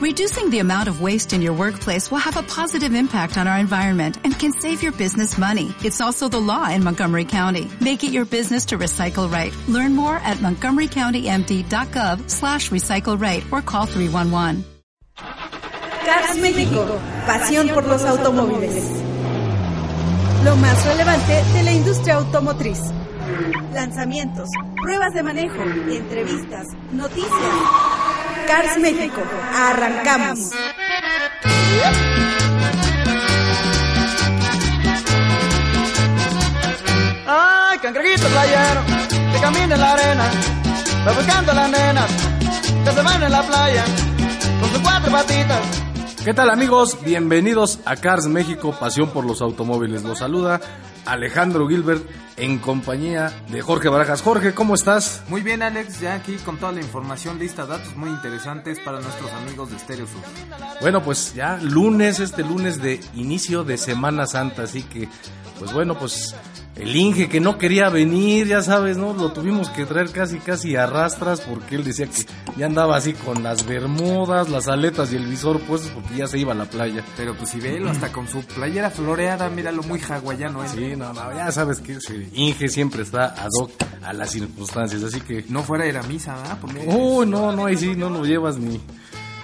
Reducing the amount of waste in your workplace will have a positive impact on our environment and can save your business money. It's also the law in Montgomery County. Make it your business to recycle right. Learn more at montgomerycountymd.gov slash recycle right or call 311. Cars México, pasión por los automóviles. Lo más relevante de la industria automotriz. Lanzamientos, pruebas de manejo, entrevistas, noticias. Cars México, arrancamos. Ay, cangrejito playero, que camina en la arena, va buscando a las nenas, que se van en la playa, con sus cuatro patitas. ¿Qué tal amigos? Bienvenidos a Cars México, pasión por los automóviles. Los saluda Alejandro Gilbert en compañía de Jorge Barajas. Jorge, ¿cómo estás? Muy bien Alex, ya aquí con toda la información lista, datos muy interesantes para nuestros amigos de Stereo Sur. Bueno, pues ya lunes, este lunes de inicio de Semana Santa, así que, pues bueno, pues el Inge que no quería venir, ya sabes, ¿no? Lo tuvimos que traer casi, casi a rastras porque él decía que ya andaba así con las bermudas, las aletas y el visor puestos porque ya se iba a la playa. Pero pues si velo, hasta con su playera floreada, míralo muy hawaiano, ¿eh? Sí, no, no, ya sabes que ese Inge siempre está ad hoc a las circunstancias, así que... No fuera de la misa, ¿verdad? Porque... Uy, no, no, ahí sí, no lo llevas ni...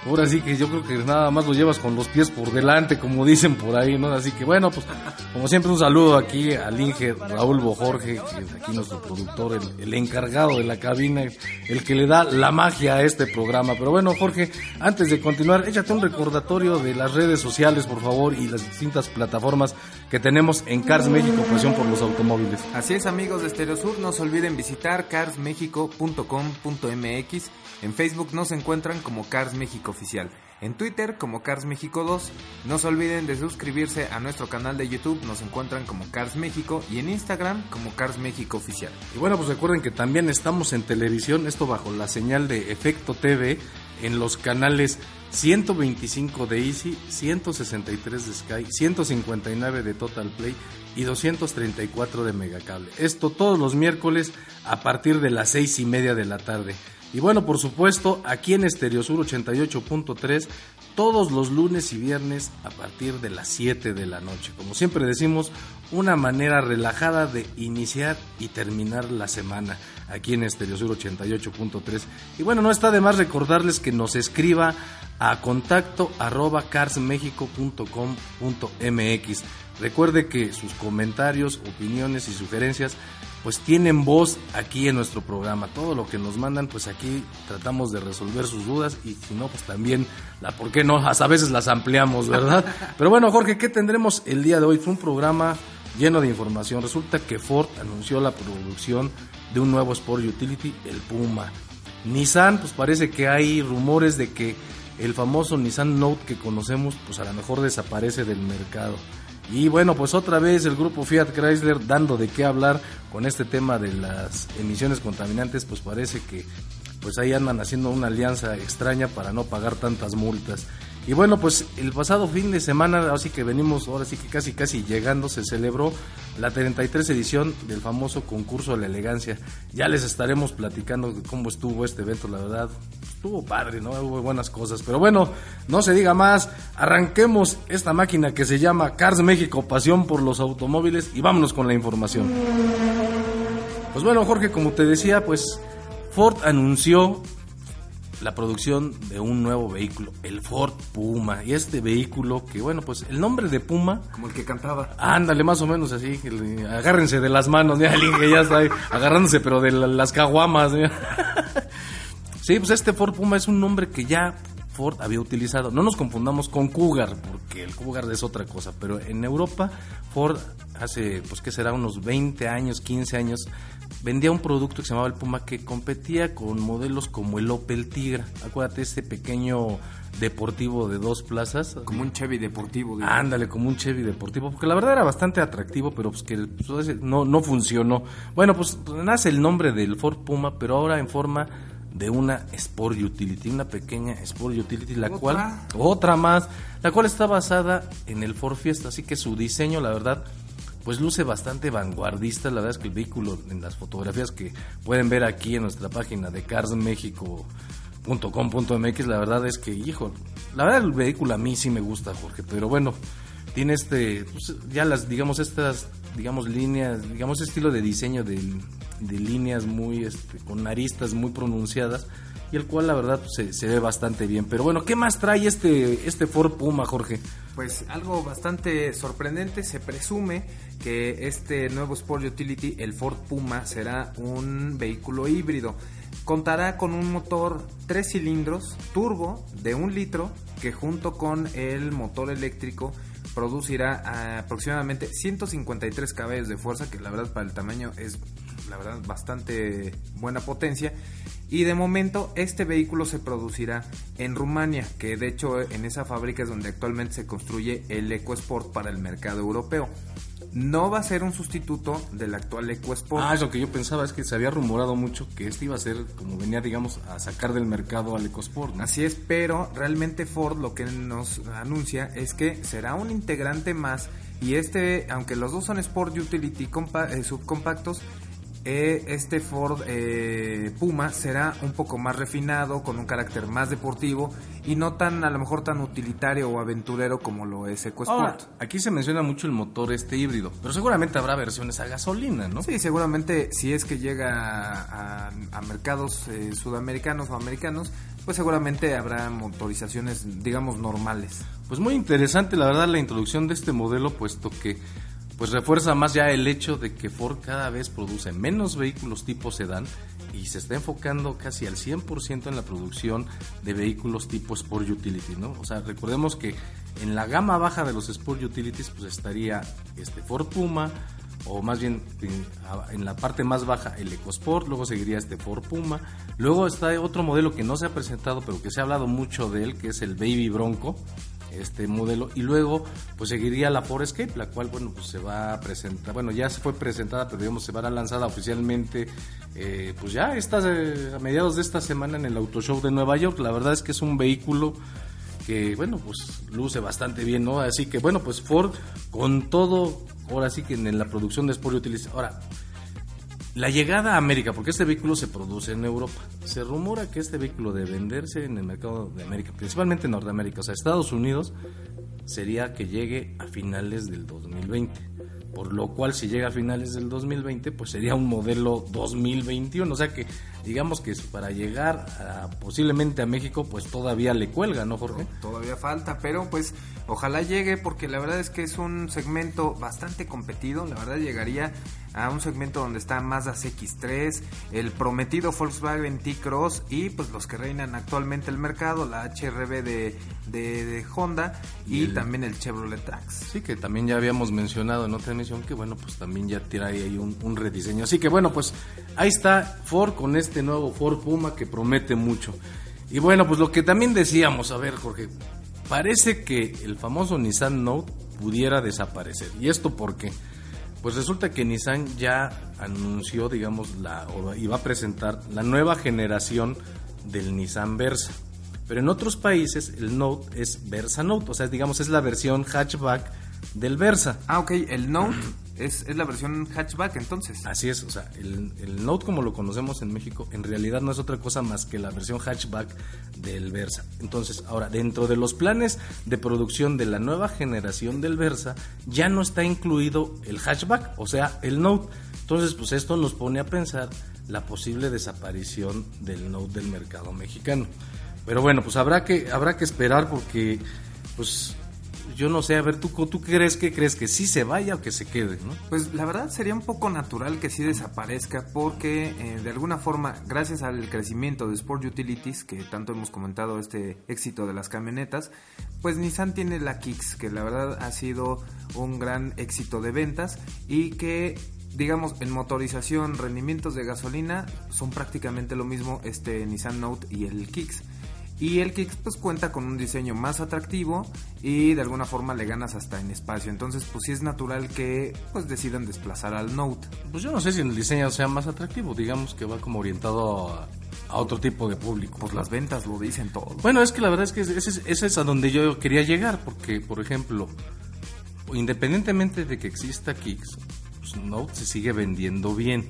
Ahora sí que yo creo que nada más lo llevas con los pies por delante, como dicen por ahí, ¿no? Así que bueno, pues como siempre un saludo aquí al Inge Raúl Bojorge, que es aquí nuestro productor, el, el, encargado de la cabina, el que le da la magia a este programa. Pero bueno, Jorge, antes de continuar, échate un recordatorio de las redes sociales, por favor, y las distintas plataformas que tenemos en Cars México, pasión por los automóviles. Así es, amigos de Stereo Sur, no se olviden visitar carsmexico.com.mx. En Facebook nos encuentran como Cars México Oficial. En Twitter como Cars México 2. No se olviden de suscribirse a nuestro canal de YouTube. Nos encuentran como Cars México. Y en Instagram como Cars México Oficial. Y bueno, pues recuerden que también estamos en televisión. Esto bajo la señal de Efecto TV. En los canales 125 de Easy, 163 de Sky, 159 de Total Play y 234 de Megacable. Esto todos los miércoles a partir de las seis y media de la tarde. Y bueno, por supuesto, aquí en Estereosur 88.3, todos los lunes y viernes a partir de las 7 de la noche. Como siempre decimos, una manera relajada de iniciar y terminar la semana aquí en Estereosur 88.3. Y bueno, no está de más recordarles que nos escriba a contacto arroba carsmexico.com.mx. Recuerde que sus comentarios, opiniones y sugerencias pues tienen voz aquí en nuestro programa. Todo lo que nos mandan, pues aquí tratamos de resolver sus dudas y si no, pues también, la por qué no, hasta a veces las ampliamos, ¿verdad? Pero bueno, Jorge, ¿qué tendremos el día de hoy? Fue un programa lleno de información. Resulta que Ford anunció la producción de un nuevo Sport Utility, el Puma. Nissan, pues parece que hay rumores de que el famoso Nissan Note que conocemos, pues a lo mejor desaparece del mercado. Y bueno, pues otra vez el grupo Fiat Chrysler dando de qué hablar con este tema de las emisiones contaminantes, pues parece que pues ahí andan haciendo una alianza extraña para no pagar tantas multas. Y bueno, pues el pasado fin de semana, así que venimos ahora sí que casi casi llegando, se celebró la 33 edición del famoso concurso de la elegancia. Ya les estaremos platicando cómo estuvo este evento, la verdad. Estuvo padre, ¿no? Hubo buenas cosas. Pero bueno, no se diga más. Arranquemos esta máquina que se llama Cars México, pasión por los automóviles y vámonos con la información. Pues bueno, Jorge, como te decía, pues Ford anunció la producción de un nuevo vehículo, el Ford Puma. Y este vehículo que, bueno, pues el nombre de Puma... Como el que cantaba. Ándale, más o menos así. Agárrense de las manos, ya, ya está ahí, agarrándose, pero de las caguamas. Sí, pues este Ford Puma es un nombre que ya Ford había utilizado. No nos confundamos con Cougar, porque el Cougar es otra cosa, pero en Europa Ford hace, pues que será unos 20 años, 15 años, vendía un producto que se llamaba el Puma que competía con modelos como el Opel Tigra. Acuérdate, este pequeño deportivo de dos plazas. Como un Chevy deportivo. Digamos. Ándale, como un Chevy deportivo, porque la verdad era bastante atractivo, pero pues que pues, no, no funcionó. Bueno, pues nace el nombre del Ford Puma, pero ahora en forma de una Sport Utility, una pequeña Sport Utility, la ¿Otra? cual, otra más, la cual está basada en el Ford Fiesta, así que su diseño, la verdad, pues luce bastante vanguardista, la verdad es que el vehículo en las fotografías que pueden ver aquí en nuestra página de .com.mx, la verdad es que, hijo, la verdad el vehículo a mí sí me gusta, Jorge, pero bueno, tiene este, pues, ya las, digamos, estas, digamos, líneas, digamos, estilo de diseño de, de líneas muy, este, con aristas muy pronunciadas, y el cual la verdad pues, se, se, ve bastante bien. Pero bueno, ¿qué más trae este, este Ford Puma, Jorge? Pues algo bastante sorprendente, se presume que este nuevo Sport Utility, el Ford Puma, será un vehículo híbrido. Contará con un motor 3 cilindros turbo de un litro que junto con el motor eléctrico producirá aproximadamente 153 caballos de fuerza, que la verdad para el tamaño es la verdad bastante buena potencia y de momento este vehículo se producirá en Rumania, que de hecho en esa fábrica es donde actualmente se construye el EcoSport para el mercado europeo. No va a ser un sustituto del actual EcoSport. Ah, es lo que yo pensaba, es que se había rumorado mucho que este iba a ser como venía, digamos, a sacar del mercado al EcoSport. ¿no? Así es, pero realmente Ford lo que nos anuncia es que será un integrante más y este, aunque los dos son Sport Utility eh, subcompactos, eh, este Ford eh, Puma será un poco más refinado, con un carácter más deportivo y no tan a lo mejor tan utilitario o aventurero como lo es EcoSport. aquí se menciona mucho el motor este híbrido, pero seguramente habrá versiones a gasolina, ¿no? Sí, seguramente si es que llega a, mercados eh, sudamericanos o americanos, pues seguramente habrá motorizaciones, digamos, normales. Pues muy interesante, la verdad, la introducción de este modelo, puesto que pues refuerza más ya el hecho de que Ford cada vez produce menos vehículos tipo sedán y se está enfocando casi al 100% en la producción de vehículos tipo Sport Utility, ¿no? O sea, recordemos que en la gama baja de los Sport Utilities pues estaría este Ford Puma o más bien en, la parte más baja el EcoSport, luego seguiría este Ford Puma, luego está otro modelo que no se ha presentado pero que se ha hablado mucho de él que es el Baby Bronco, este modelo y luego pues seguiría la Ford Escape la cual bueno pues se va a presentar bueno ya se fue presentada pero digamos se va a lanzada oficialmente eh, pues ya está eh, a mediados de esta semana en el Auto Show de Nueva York. La verdad es que es un vehículo que bueno pues luce bastante bien no así que bueno pues Ford con todo ahora sí que en la producción de Sport utiliza ahora la llegada a América, porque este vehículo se produce en Europa. Se rumora que este vehículo de venderse en el mercado de América, principalmente en Norteamérica, o sea, Estados Unidos, sería que llegue a finales del 2020. Por lo cual, si llega a finales del 2020, pues sería un modelo 2021. O sea que, digamos que para llegar posiblemente a México, pues todavía le cuelga, ¿no, Jorge? Todavía falta, pero pues ojalá llegue, porque la verdad es que es un segmento bastante competido. La verdad, llegaría a un segmento donde está Mazda CX3, el prometido Volkswagen T-Cross y pues los que reinan actualmente el mercado, la HRB de, de, Honda y, también el Chevrolet Trax. Sí, que también ya habíamos mencionado en otra emisión que bueno, pues también ya tira ahí un, un rediseño. Así que bueno, pues ahí está Ford con este nuevo Ford Puma que promete mucho. Y bueno, pues lo que también decíamos, a ver Jorge, parece que el famoso Nissan Note pudiera desaparecer. ¿Y esto por qué? Pues resulta que Nissan ya anunció, digamos, la, o iba a presentar la nueva generación del Nissan Versa. Pero en otros países el Note es Versa Note, o sea, digamos, es la versión hatchback del Versa. Ah, ok, el Note es, es, la versión hatchback entonces. Así es, o sea, el, el, Note como lo conocemos en México en realidad no es otra cosa más que la versión hatchback del Versa. Entonces, ahora, dentro de los planes de producción de la nueva generación del Versa, ya no está incluido el hatchback, o sea, el Note. Entonces, pues esto nos pone a pensar la posible desaparición del Note del mercado mexicano. Pero bueno, pues habrá que, habrá que esperar porque pues yo no sé, a ver, ¿tú, tú crees que crees que sí se vaya o que se quede? ¿no? Pues la verdad sería un poco natural que sí desaparezca porque eh, de alguna forma, gracias al crecimiento de Sport Utilities, que tanto hemos comentado este éxito de las camionetas, pues Nissan tiene la Kicks, que la verdad ha sido un gran éxito de ventas y que digamos, en motorización, rendimientos de gasolina son prácticamente lo mismo este Nissan Note y el Kicks. Y el Kicks pues cuenta con un diseño más atractivo y de alguna forma le ganas hasta en espacio. Entonces pues sí es natural que pues decidan desplazar al Note. Pues yo no sé si el diseño sea más atractivo, digamos que va como orientado a, otro tipo de público. Pues las ventas lo dicen todo. Bueno, es que la verdad es que ese, es a donde yo quería llegar, porque por ejemplo, independientemente de que exista Kicks, pues Note se sigue vendiendo bien.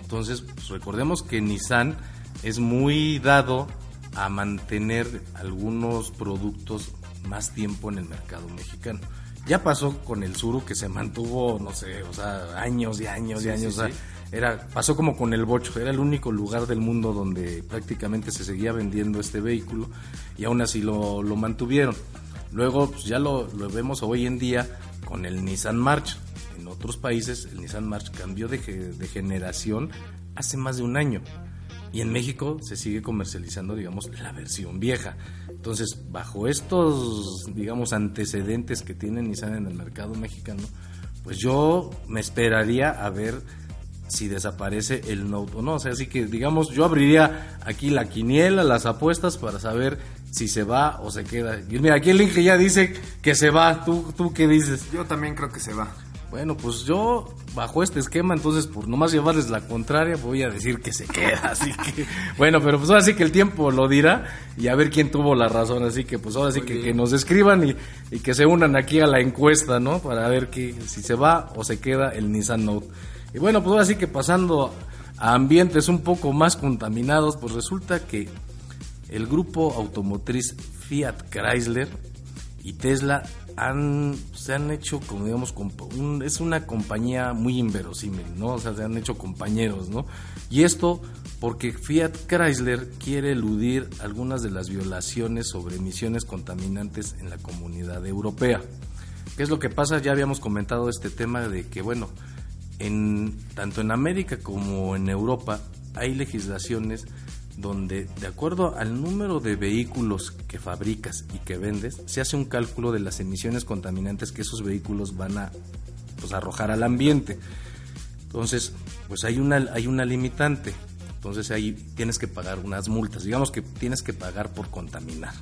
Entonces pues, recordemos que Nissan es muy dado a mantener algunos productos más tiempo en el mercado mexicano. Ya pasó con el Suru que se mantuvo, no sé, o sea, años y años y años. o sea, era, pasó como con el Bocho, era el único lugar del mundo donde prácticamente se seguía vendiendo este vehículo y aún así lo, lo mantuvieron. Luego pues, ya lo, lo vemos hoy en día con el Nissan March. En otros países el Nissan March cambió de, de generación hace más de un año. Y en México se sigue comercializando, digamos, la versión vieja. Entonces, bajo estos, digamos, antecedentes que tiene Nissan en el mercado mexicano, pues yo me esperaría a ver si desaparece el Note o no. O sea, así que, digamos, yo abriría aquí la quiniela, las apuestas para saber si se va o se queda. Y mira, aquí el Inge ya dice que se va. ¿Tú, tú qué dices? Yo también creo que se va. Bueno, pues yo, bajo este esquema, entonces, por nomás llevarles la contraria, voy a decir que se queda. Así que, bueno, pero pues ahora sí que el tiempo lo dirá y a ver quién tuvo la razón. Así que, pues ahora sí que, que nos escriban y, y que se unan aquí a la encuesta, ¿no? Para ver que, si se va o se queda el Nissan Note. Y bueno, pues ahora sí que pasando a ambientes un poco más contaminados, pues resulta que el grupo automotriz Fiat Chrysler y Tesla han, se han hecho, como digamos, un- es una compañía muy inverosímil, ¿no? O sea, se han hecho compañeros, ¿no? Y esto porque Fiat Chrysler quiere eludir algunas de las violaciones sobre emisiones contaminantes en la comunidad europea. ¿Qué es lo que pasa? Ya habíamos comentado este tema de que, bueno, en, tanto en América como en Europa hay legislaciones donde, de acuerdo al número de vehículos que fabricas y que vendes, se hace un cálculo de las emisiones contaminantes que esos vehículos van a pues, arrojar al ambiente. Entonces, pues hay una, hay una limitante. Entonces ahí tienes que pagar unas multas. Digamos que tienes que pagar por contaminar.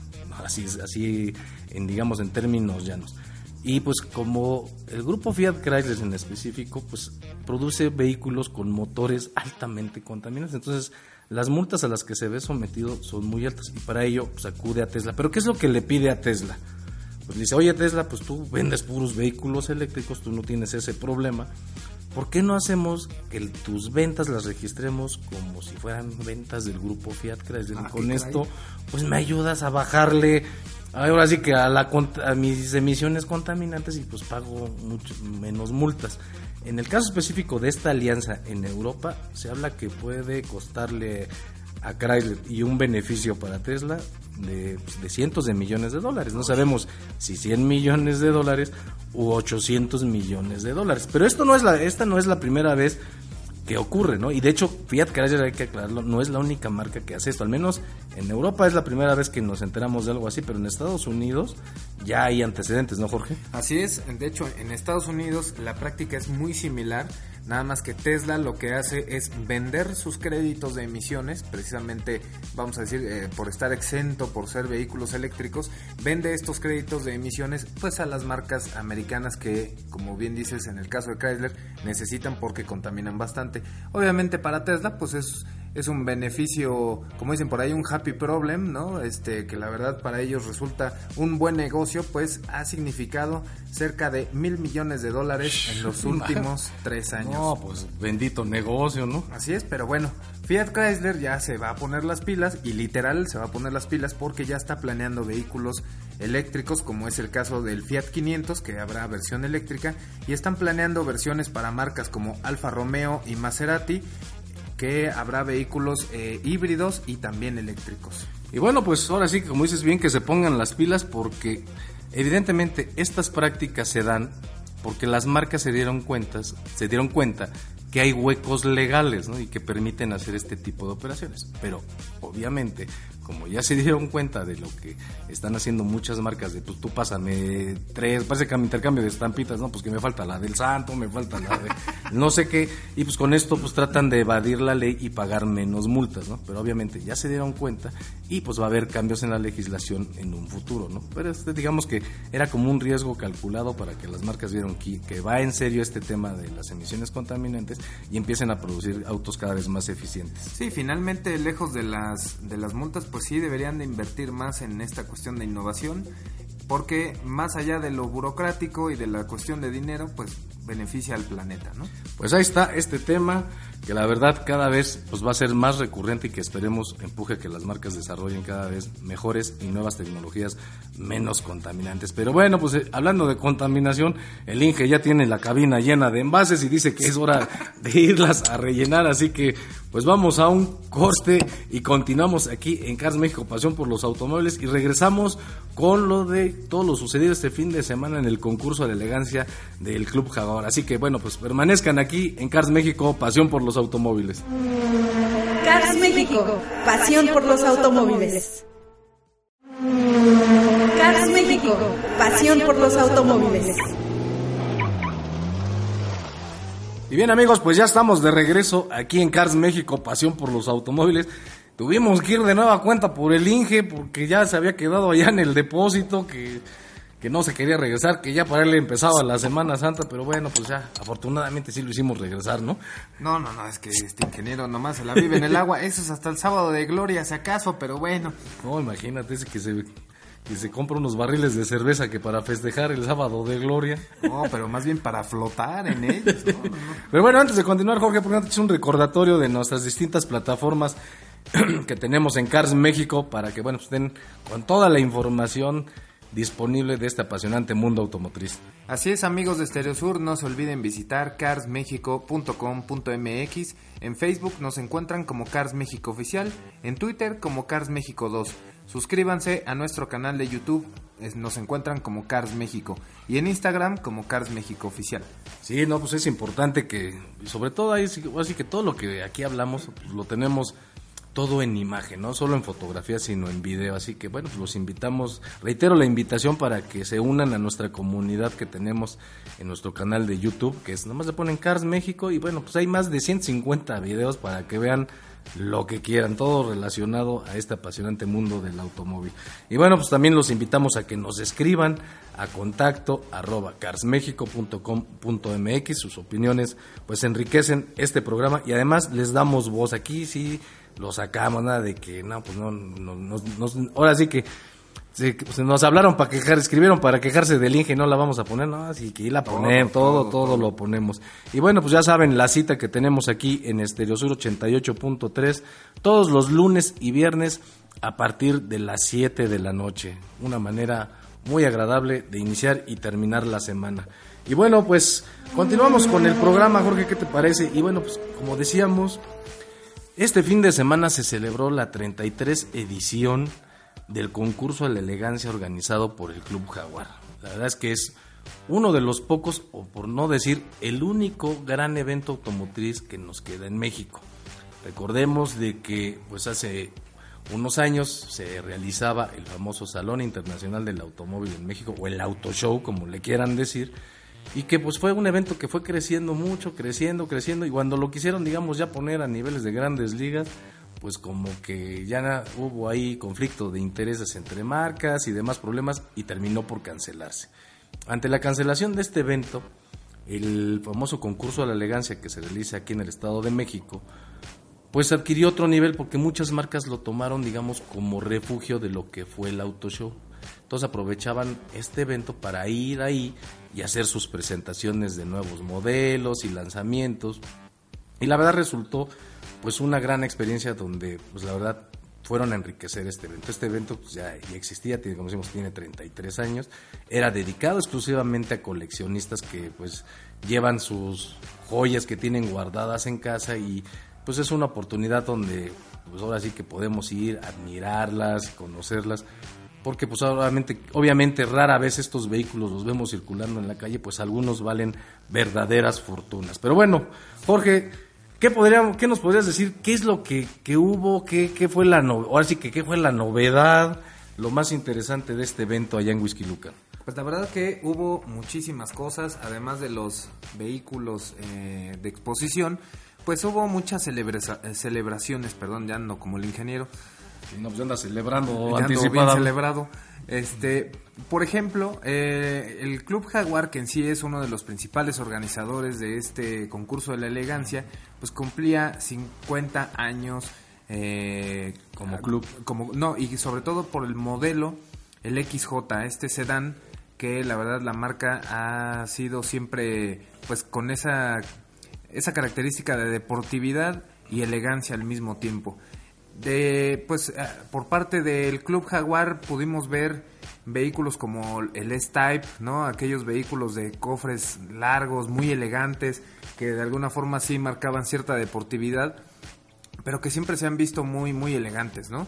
Así, así en, digamos, en términos llanos. Y pues como el grupo Fiat Chrysler en específico, pues produce vehículos con motores altamente contaminantes. Entonces, las multas a las que se ve sometido son muy altas y para ello pues, acude a Tesla. Pero ¿qué es lo que le pide a Tesla? Pues le dice, oye Tesla, pues tú vendes puros vehículos eléctricos, tú no tienes ese problema. ¿Por qué no hacemos que tus ventas las registremos como si fueran ventas del grupo Fiat Chrysler? Ah, con esto, pues me ayudas a bajarle, ahora sí que a, la, a mis emisiones contaminantes y pues pago mucho menos multas. En el caso específico de esta alianza en Europa, se habla que puede costarle a Chrysler y un beneficio para Tesla de, pues, de cientos de millones de dólares. No sabemos si 100 millones de dólares u 800 millones de dólares. Pero esto no es la, esta no es la primera vez que ocurre, ¿no? Y de hecho, Fiat Chrysler, hay que aclararlo, no es la única marca que hace esto. Al menos en Europa es la primera vez que nos enteramos de algo así, pero en Estados Unidos ya hay antecedentes, ¿no, Jorge? Así es, de hecho en Estados Unidos la práctica es muy similar, nada más que Tesla lo que hace es vender sus créditos de emisiones, precisamente vamos a decir eh, por estar exento por ser vehículos eléctricos, vende estos créditos de emisiones pues a las marcas americanas que como bien dices en el caso de Chrysler necesitan porque contaminan bastante. Obviamente para Tesla pues es es un beneficio, como dicen por ahí, un happy problem, ¿no? Este, que la verdad para ellos resulta un buen negocio, pues ha significado cerca de mil millones de dólares en los últimos tres años. No, pues bendito negocio, ¿no? Así es, pero bueno, Fiat Chrysler ya se va a poner las pilas y literal se va a poner las pilas porque ya está planeando vehículos eléctricos como es el caso del Fiat 500 que habrá versión eléctrica y están planeando versiones para marcas como Alfa Romeo y Maserati que habrá vehículos eh, híbridos y también eléctricos. Y bueno, pues ahora sí, como dices bien, que se pongan las pilas porque evidentemente estas prácticas se dan porque las marcas se dieron cuentas, se dieron cuenta que hay huecos legales y que permiten hacer este tipo de operaciones. Pero obviamente, como ya se dieron cuenta de lo que están haciendo muchas marcas, de pues tú pásame tres, parece que intercambio de estampitas, no, pues que me falta la del santo, me falta la de no sé qué, y pues con esto pues tratan de evadir la ley y pagar menos multas, ¿no? Pero obviamente ya se dieron cuenta y pues va a haber cambios en la legislación en un futuro, ¿no? Pero este, digamos que era como un riesgo calculado para que las marcas vieron que, que va en serio este tema de las emisiones contaminantes y empiecen a producir autos cada vez más eficientes. Sí, finalmente lejos de las de las multas, pues sí deberían de invertir más en esta cuestión de innovación, porque más allá de lo burocrático y de la cuestión de dinero, pues beneficia al planeta, ¿no? Pues ahí está este tema que la verdad cada vez pues va a ser más recurrente y que esperemos empuje que las marcas desarrollen cada vez mejores y nuevas tecnologías menos contaminantes. Pero bueno, pues eh, hablando de contaminación, el Inge ya tiene la cabina llena de envases y dice que es hora de irlas a rellenar, así que pues vamos a un corte y continuamos aquí en Cars México Pasión por los Automóviles y regresamos con lo de todo lo sucedido este fin de semana en el concurso de elegancia del Club Jaguar. Así que bueno, pues permanezcan aquí en Cars México Pasión por los automóviles. Cars México, pasión por los automóviles. Cars México, pasión por los automóviles. Y bien amigos, pues ya estamos de regreso aquí en Cars México, pasión por los automóviles. Tuvimos que ir de nueva cuenta por el Inge porque ya se había quedado allá en el depósito que que no se quería regresar, que ya para él empezaba la Semana Santa, pero bueno, pues ya, afortunadamente sí lo hicimos regresar, ¿no? No, no, no, es que este ingeniero nomás se la vive en el agua, eso es hasta el sábado de gloria, si acaso, pero bueno. No, imagínate ese que se que se compra unos barriles de cerveza que para festejar el sábado de gloria. No, pero más bien para flotar en ellos. Pero bueno, antes de continuar, Jorge, por es un recordatorio de nuestras distintas plataformas que tenemos en Cars México para que, bueno, pues estén con toda la información disponible de este apasionante mundo automotriz. Así es amigos de Stereo Sur, no se olviden visitar carsmexico.com.mx, en Facebook nos encuentran como Cars México Oficial, en Twitter como Cars México 2. Suscríbanse a nuestro canal de YouTube, nos encuentran como Cars México y en Instagram como Cars México Oficial. Sí, no, pues es importante que, sobre todo ahí, así que todo lo que aquí hablamos pues lo tenemos todo en imagen, no solo en fotografía, sino en video. Así que bueno, pues los invitamos, reitero la invitación para que se unan a nuestra comunidad que tenemos en nuestro canal de YouTube, que es nomás le ponen Cars México y bueno, pues hay más de 150 videos para que vean lo que quieran, todo relacionado a este apasionante mundo del automóvil. Y bueno, pues también los invitamos a que nos escriban a contacto arroba carsmexico.com.mx, sus opiniones pues enriquecen este programa y además les damos voz aquí, sí lo sacamos, nada de que, no, pues no, no, ahora sí que pues nos hablaron para quejar, escribieron para quejarse del Inge, no la vamos a poner, no, así que la ponemos, todo, todo, lo ponemos. Y bueno, pues ya saben la cita que tenemos aquí en Estereosur 88.3, todos los lunes y viernes a partir de las 7 de la noche. Una manera muy agradable de iniciar y terminar la semana. Y bueno, pues continuamos con el programa, Jorge, ¿qué te parece? Y bueno, pues como decíamos, este fin de semana se celebró la 33 edición del concurso de la elegancia organizado por el Club Jaguar. La verdad es que es uno de los pocos, o por no decir el único gran evento automotriz que nos queda en México. Recordemos de que pues hace unos años se realizaba el famoso Salón Internacional del Automóvil en México, o el Auto Show, como le quieran decir, y que pues fue un evento que fue creciendo mucho, creciendo, creciendo y cuando lo quisieron digamos ya poner a niveles de grandes ligas, pues como que ya hubo ahí conflicto de intereses entre marcas y demás problemas y terminó por cancelarse. Ante la cancelación de este evento, el famoso concurso de la elegancia que se realiza aquí en el Estado de México, pues adquirió otro nivel porque muchas marcas lo tomaron, digamos, como refugio de lo que fue el auto show. Entonces aprovechaban este evento para ir ahí y hacer sus presentaciones de nuevos modelos y lanzamientos. Y la verdad resultó pues una gran experiencia donde pues la verdad fueron a enriquecer este evento. Este evento pues, ya, existía, tiene, como decimos, tiene 33 años. Era dedicado exclusivamente a coleccionistas que pues llevan sus joyas que tienen guardadas en casa y pues es una oportunidad donde pues ahora sí que podemos ir, admirarlas, conocerlas porque pues obviamente, obviamente rara vez estos vehículos los vemos circulando en la calle, pues algunos valen verdaderas fortunas. Pero bueno, Jorge, ¿qué, podríamos, qué nos podrías decir? ¿Qué es lo que, que hubo? ¿Qué, qué fue la no, ahora sí que qué fue la novedad? Lo más interesante de este evento allá en Whisky Lucan. Pues la verdad que hubo muchísimas cosas, además de los vehículos eh, de exposición, pues hubo muchas celebraciones, perdón, ya no como el ingeniero, no, pues anda celebrando anticipado. celebrado. Este, por ejemplo, eh, el Club Jaguar, que en sí es uno de los principales organizadores de este concurso de la elegancia, pues cumplía 50 años eh, como club. Como, no, y sobre todo por el modelo, el XJ, este sedán, que la verdad la marca ha sido siempre, pues con esa esa característica de deportividad y elegancia al mismo tiempo. De, pues, eh, por parte del Club Jaguar pudimos ver vehículos como el S-Type, ¿no? Aquellos vehículos de cofres largos, muy elegantes, que de alguna forma sí marcaban cierta deportividad, pero que siempre se han visto muy, muy elegantes, ¿no?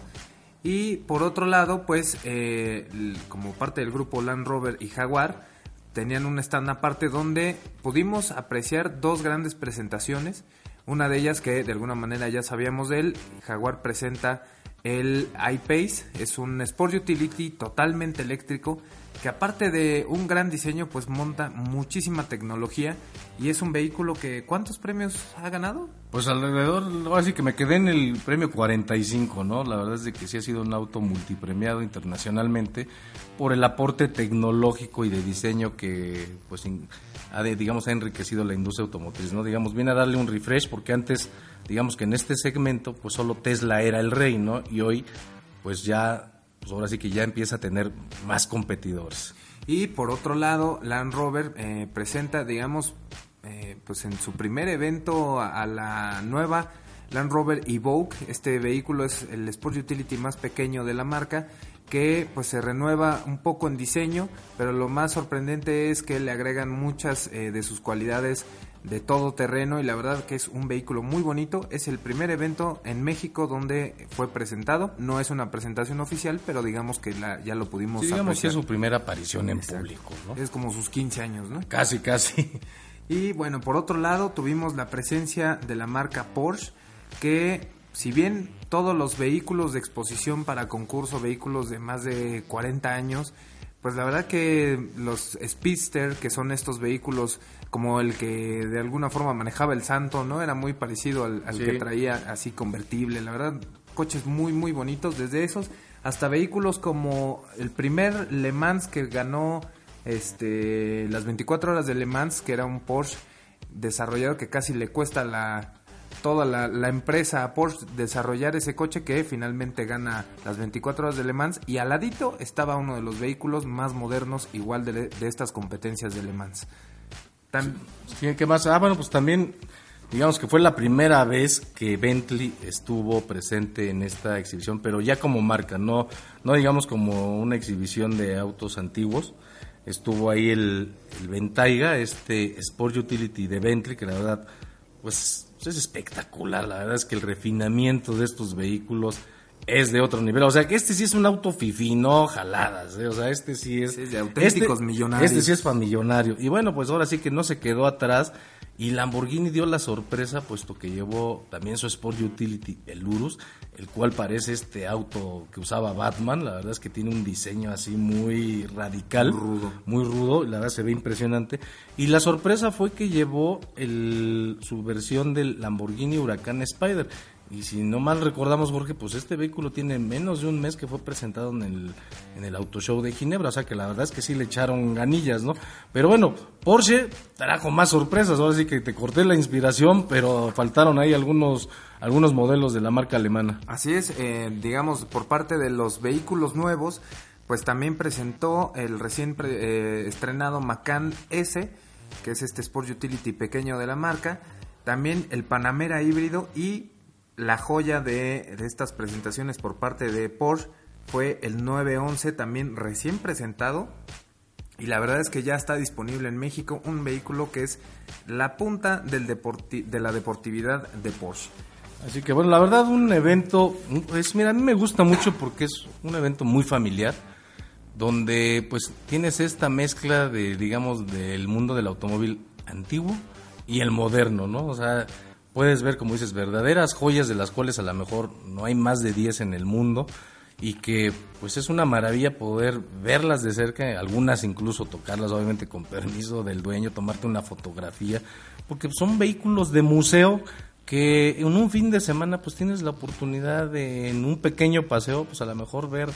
Y por otro lado, pues, eh, como parte del grupo Land Rover y Jaguar, tenían un stand aparte donde pudimos apreciar dos grandes presentaciones. Una de ellas que de alguna manera ya sabíamos de él, Jaguar presenta el iPace, es un Sport Utility totalmente eléctrico que aparte de un gran diseño pues monta muchísima tecnología y es un vehículo que ¿cuántos premios ha ganado? Pues alrededor, así que me quedé en el premio 45, ¿no? La verdad es de que sí ha sido un auto multipremiado internacionalmente por el aporte tecnológico y de diseño que pues ha digamos ha enriquecido la industria automotriz, ¿no? Digamos, viene a darle un refresh porque antes digamos que en este segmento pues solo Tesla era el rey, ¿no? Y hoy pues ya pues ahora sí que ya empieza a tener más competidores. Y por otro lado, Land Rover eh, presenta, digamos, eh, pues en su primer evento a, la nueva Land Rover Evoque. Este vehículo es el Sport Utility más pequeño de la marca que pues se renueva un poco en diseño, pero lo más sorprendente es que le agregan muchas eh, de sus cualidades de todo terreno y la verdad que es un vehículo muy bonito. Es el primer evento en México donde fue presentado. No es una presentación oficial, pero digamos que ya lo pudimos sí, digamos que es su primera aparición en público, ¿no? Es como sus 15 años, ¿no? Casi, casi. Y bueno, por otro lado tuvimos la presencia de la marca Porsche que si bien todos los vehículos de exposición para concurso, vehículos de más de 40 años, pues la verdad que los Speedster, que son estos vehículos como el que de alguna forma manejaba el Santo, ¿no? Era muy parecido al, que traía así convertible, la verdad, coches muy, muy bonitos, desde esos hasta vehículos como el primer Le Mans que ganó este las 24 horas de Le Mans, que era un Porsche desarrollado que casi le cuesta la toda la, empresa Porsche desarrollar ese coche que finalmente gana las 24 horas de Le Mans y al ladito estaba uno de los vehículos más modernos igual de, de estas competencias de Le Mans. ¿Qué más? Ah, bueno, pues también digamos que fue la primera vez que Bentley estuvo presente en esta exhibición, pero ya como marca, no, no digamos como una exhibición de autos antiguos. Estuvo ahí el, el Bentayga, este Sport Utility de Bentley, que la verdad, pues pues es espectacular, la verdad es que el refinamiento de estos vehículos es de otro nivel. O sea, que este sí es un auto fifi, no jaladas. ¿eh? O sea, este sí es. de auténticos este, millonarios. Este sí es para millonario. Y bueno, pues ahora sí que no se quedó atrás. Y Lamborghini dio la sorpresa, puesto que llevó también su Sport Utility, el Urus, el cual parece este auto que usaba Batman. La verdad es que tiene un diseño así muy radical. Muy rudo. Muy rudo, la verdad se ve impresionante. Y la sorpresa fue que llevó el, su versión del Lamborghini Huracán Spider y si no mal recordamos, Jorge, pues este vehículo tiene menos de un mes que fue presentado en el, en el Auto Show de Ginebra. O sea que la verdad es que sí le echaron ganillas, ¿no? Pero bueno, Porsche trajo más sorpresas. Ahora sí que te corté la inspiración, pero faltaron ahí algunos, algunos modelos de la marca alemana. Así es, eh, digamos, por parte de los vehículos nuevos, pues también presentó el recién eh, estrenado Macan S, que es este Sport Utility pequeño de la marca. También el Panamera híbrido y la joya de, estas presentaciones por parte de Porsche fue el 911, también recién presentado. Y la verdad es que ya está disponible en México un vehículo que es la punta del de la deportividad de Porsche. Así que bueno, la verdad un evento, pues mira, a mí me gusta mucho porque es un evento muy familiar, donde pues tienes esta mezcla de, digamos, del mundo del automóvil antiguo y el moderno, ¿no? O sea, puedes ver, como dices, verdaderas joyas de las cuales a lo mejor no hay más de 10 en el mundo y que pues es una maravilla poder verlas de cerca, algunas incluso tocarlas obviamente con permiso del dueño, tomarte una fotografía, porque son vehículos de museo que en un fin de semana pues tienes la oportunidad de en un pequeño paseo pues a lo mejor ver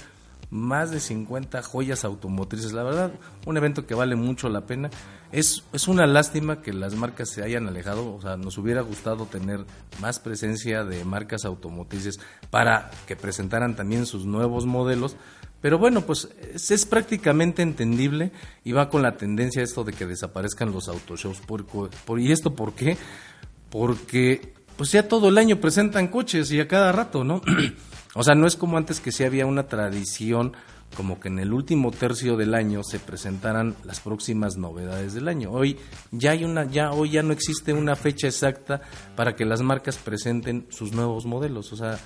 más de 50 joyas automotrices. La verdad, un evento que vale mucho la pena. Es, es una lástima que las marcas se hayan alejado, o sea, nos hubiera gustado tener más presencia de marcas automotrices para que presentaran también sus nuevos modelos. Pero bueno, pues es, prácticamente entendible y va con la tendencia esto de que desaparezcan los autoshows. Por, ¿Y esto por qué? porque pues ya todo el año presentan coches y a cada rato, ¿no? o sea, no es como antes que sí había una tradición como que en el último tercio del año se presentaran las próximas novedades del año. Hoy ya hay una ya hoy ya no existe una fecha exacta para que las marcas presenten sus nuevos modelos, o sea,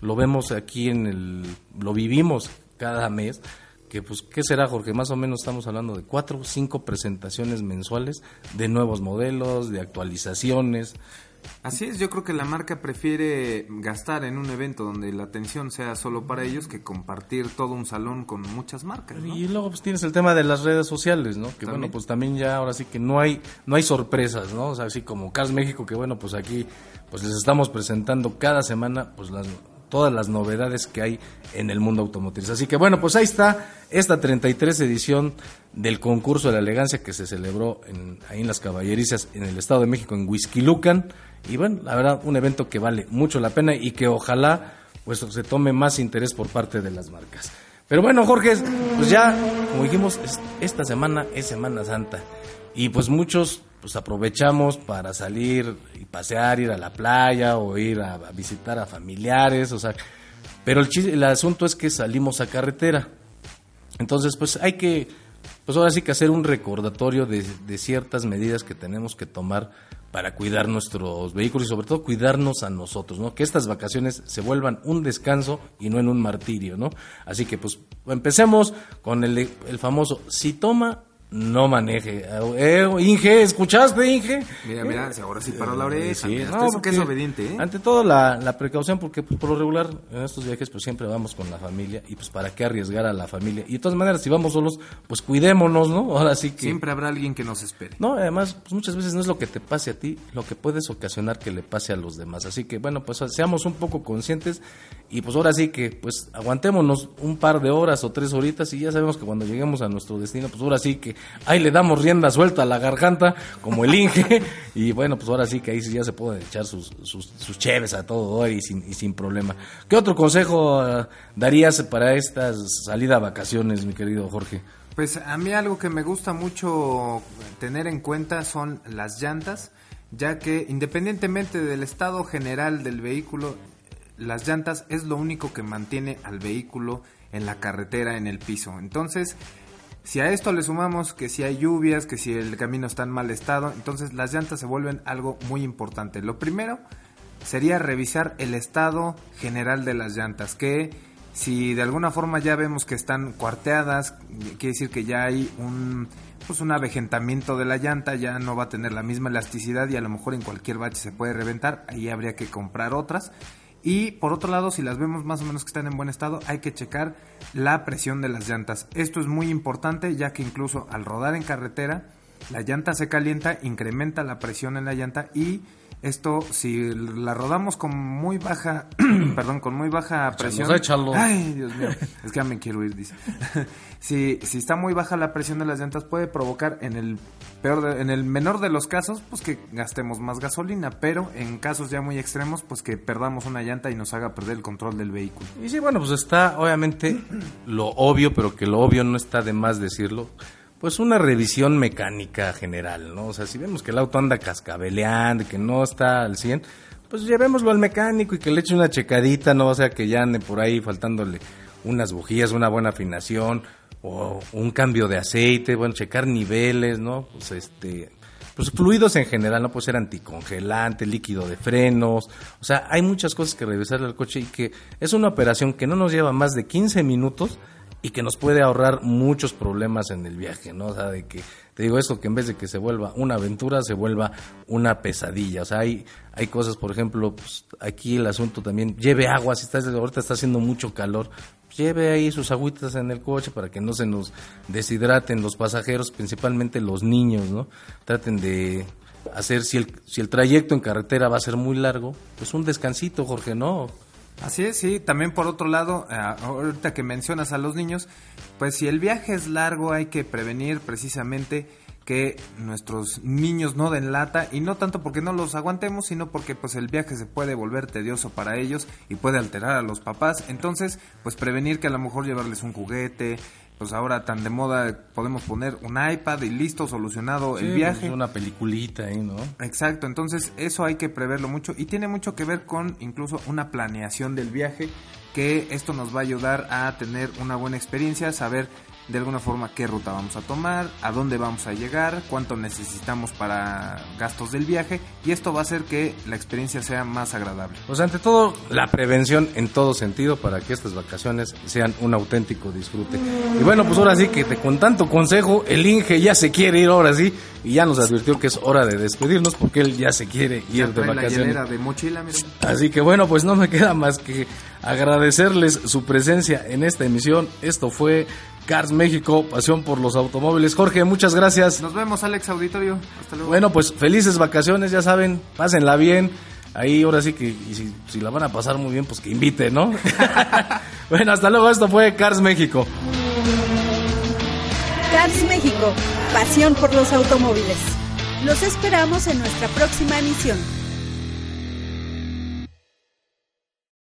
lo vemos aquí en el lo vivimos cada mes que pues qué será Jorge más o menos estamos hablando de cuatro o cinco presentaciones mensuales de nuevos modelos de actualizaciones Así es, yo creo que la marca prefiere gastar en un evento donde la atención sea solo para ellos que compartir todo un salón con muchas marcas. ¿no? Y luego pues tienes el tema de las redes sociales, ¿no? Que bueno, pues también ya ahora sí que no hay no hay sorpresas, ¿no? O sea, así como Cars México que bueno, pues aquí pues les estamos presentando cada semana pues las todas las novedades que hay en el mundo automotriz. Así que bueno, pues ahí está esta 33 edición del concurso de la elegancia que se celebró en, ahí en las caballerizas en el Estado de México, en Huizquilucan. Y bueno, la verdad, un evento que vale mucho la pena y que ojalá pues se tome más interés por parte de las marcas. Pero bueno, Jorge, pues ya, como dijimos, esta semana es Semana Santa. Y pues muchos pues aprovechamos para salir y pasear, ir a la playa o ir a, visitar a familiares, o sea, pero el, el asunto es que salimos a carretera. Entonces, pues hay que, pues ahora sí que hacer un recordatorio de, de ciertas medidas que tenemos que tomar para cuidar nuestros vehículos y sobre todo cuidarnos a nosotros, ¿no? Que estas vacaciones se vuelvan un descanso y no en un martirio, ¿no? Así que pues empecemos con el, el famoso, si toma no maneje. Eh, Inge, ¿escuchaste, Inge? Mira, mira, ahora sí paró la oreja. Sí, mira, no, eso que es obediente, ¿eh? Ante todo la, la precaución, porque pues, por lo regular en estos viajes pues siempre vamos con la familia y pues para qué arriesgar a la familia. Y de todas maneras, si vamos solos, pues cuidémonos, ¿no? Ahora sí que... Siempre habrá alguien que nos espere. No, además, pues muchas veces no es lo que te pase a ti, lo que puedes ocasionar que le pase a los demás. Así que bueno, pues seamos un poco conscientes y pues ahora sí que pues aguantémonos un par de horas o tres horitas y ya sabemos que cuando lleguemos a nuestro destino, pues ahora sí que ahí le damos rienda suelta a la garganta, como el Inge, y bueno, pues ahora sí que ahí ya se pueden echar sus, sus, a todo y sin, y sin problema. ¿Qué otro consejo uh, darías para esta salida a vacaciones, mi querido Jorge? Pues a mí algo que me gusta mucho tener en cuenta son las llantas, ya que independientemente del estado general del vehículo, las llantas es lo único que mantiene al vehículo en la carretera, en el piso. Entonces, si a esto le sumamos que si hay lluvias, que si el camino está en mal estado, entonces las llantas se vuelven algo muy importante. Lo primero sería revisar el estado general de las llantas, que si de alguna forma ya vemos que están cuarteadas, quiere decir que ya hay un pues un avejentamiento de la llanta, ya no va a tener la misma elasticidad y a lo mejor en cualquier bache se puede reventar, ahí habría que comprar otras. Y por otro lado, si las vemos más o menos que están en buen estado, hay que checar la presión de las llantas. Esto es muy importante ya que incluso al rodar en carretera, la llanta se calienta, incrementa la presión en la llanta y esto si la rodamos con muy baja, perdón, con muy baja presión. Ay, Dios mío, es que ya me quiero ir, dice. si, si está muy baja la presión de las llantas puede provocar en el peor de- en el menor de los casos, pues que gastemos más gasolina, pero en casos ya muy extremos, pues que perdamos una llanta y nos haga perder el control del vehículo. Y sí, bueno, pues está obviamente lo obvio, pero que lo obvio no está de más decirlo. Pues una revisión mecánica general, ¿no? O sea, si vemos que el auto anda cascabeleando que no está al 100, pues llevémoslo al mecánico y que le eche una checadita, no o sea que ya ande por ahí faltándole unas bujías, una buena afinación o un cambio de aceite, bueno, checar niveles, ¿no? Pues este, pues fluidos en general, no puede ser anticongelante, líquido de frenos, o sea, hay muchas cosas que revisar al coche y que es una operación que no nos lleva más de 15 minutos y que nos puede ahorrar muchos problemas en el viaje, ¿no? O sea, de que, te digo esto, que en vez de que se vuelva una aventura, se vuelva una pesadilla, o sea, hay, hay cosas, por ejemplo, pues, aquí el asunto también, lleve agua, si estás, ahorita está haciendo mucho calor, lleve ahí sus agüitas en el coche para que no se nos deshidraten los pasajeros, principalmente los niños, ¿no? Traten de hacer, si el, si el trayecto en carretera va a ser muy largo, pues un descansito, Jorge, ¿no? Así es, sí. También por otro lado, eh, ahorita que mencionas a los niños, pues si el viaje es largo hay que prevenir precisamente que nuestros niños no den lata y no tanto porque no los aguantemos, sino porque pues el viaje se puede volver tedioso para ellos y puede alterar a los papás. Entonces, pues prevenir que a lo mejor llevarles un juguete, pues ahora tan de moda podemos poner un iPad y listo, solucionado el viaje. Pues, una peliculita ahí, ¿no? Exacto, entonces eso hay que preverlo mucho y tiene mucho que ver con incluso una planeación del viaje que esto nos va a ayudar a tener una buena experiencia, saber de alguna forma qué ruta vamos a tomar, a dónde vamos a llegar, cuánto necesitamos para gastos del viaje y esto va a hacer que la experiencia sea más agradable. Pues ante todo, la prevención en todo sentido para que estas vacaciones sean un auténtico disfrute. Y bueno, pues ahora sí que te, con tanto consejo, el Inge ya se quiere ir ahora sí y ya nos advirtió que es hora de despedirnos porque él ya se quiere ir Ya de la vacaciones. hielera de mochila, mira. Así que bueno, pues no me queda más que agradecerles su presencia en esta emisión. Esto fue Cars México, pasión por los automóviles. Jorge, muchas gracias. Nos vemos, Alex Auditorio. Hasta luego. Bueno, pues felices vacaciones, ya saben, pásenla bien. Ahí ahora sí que, y si, si la van a pasar muy bien, pues que inviten, ¿no? bueno, hasta luego, esto fue Cars México. Cars México, pasión por los automóviles. Los esperamos en nuestra próxima emisión.